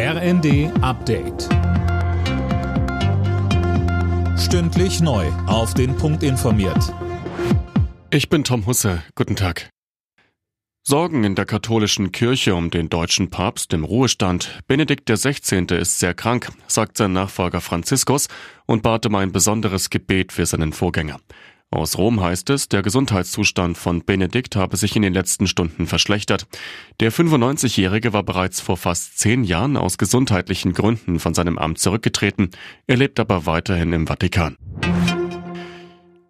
RND Update. Stündlich neu. Auf den Punkt informiert. Ich bin Tom Husse. Guten Tag. Sorgen in der katholischen Kirche um den deutschen Papst im Ruhestand. Benedikt XVI. ist sehr krank, sagt sein Nachfolger Franziskus und bat um ein besonderes Gebet für seinen Vorgänger. Aus Rom heißt es, der Gesundheitszustand von Benedikt habe sich in den letzten Stunden verschlechtert. Der 95-Jährige war bereits vor fast zehn Jahren aus gesundheitlichen Gründen von seinem Amt zurückgetreten. Er lebt aber weiterhin im Vatikan.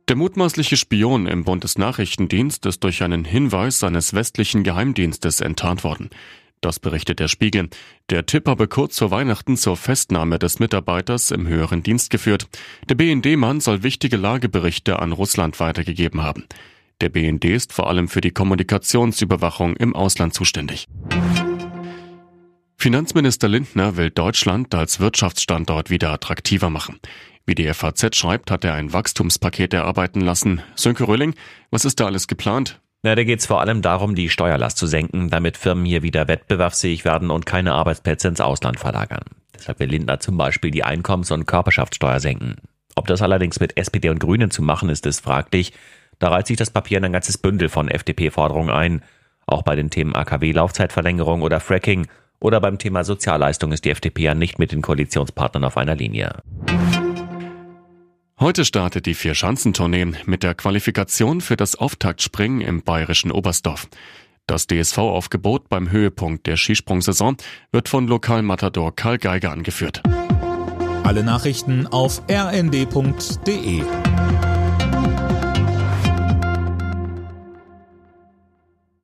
Der mutmaßliche Spion im Bundesnachrichtendienst ist durch einen Hinweis seines westlichen Geheimdienstes enttarnt worden. Das berichtet der Spiegel. Der Tipp habe kurz vor Weihnachten zur Festnahme des Mitarbeiters im höheren Dienst geführt. Der BND-Mann soll wichtige Lageberichte an Russland weitergegeben haben. Der BND ist vor allem für die Kommunikationsüberwachung im Ausland zuständig. Finanzminister Lindner will Deutschland als Wirtschaftsstandort wieder attraktiver machen. Wie die FAZ schreibt, hat er ein Wachstumspaket erarbeiten lassen. Sönke Röhling, was ist da alles geplant? Na, da geht es vor allem darum, die Steuerlast zu senken, damit Firmen hier wieder wettbewerbsfähig werden und keine Arbeitsplätze ins Ausland verlagern. Deshalb will Lindner zum Beispiel die Einkommens- und Körperschaftssteuer senken. Ob das allerdings mit SPD und Grünen zu machen ist, ist fraglich. Da reiht sich das Papier in ein ganzes Bündel von FDP-Forderungen ein. Auch bei den Themen AKW-Laufzeitverlängerung oder Fracking oder beim Thema Sozialleistung ist die FDP ja nicht mit den Koalitionspartnern auf einer Linie. Heute startet die Vier-Schanzentournee mit der Qualifikation für das Auftaktspringen im bayerischen Oberstdorf. Das DSV-Aufgebot beim Höhepunkt der Skisprungsaison wird von Lokalmatador Karl Geiger angeführt. Alle Nachrichten auf rnd.de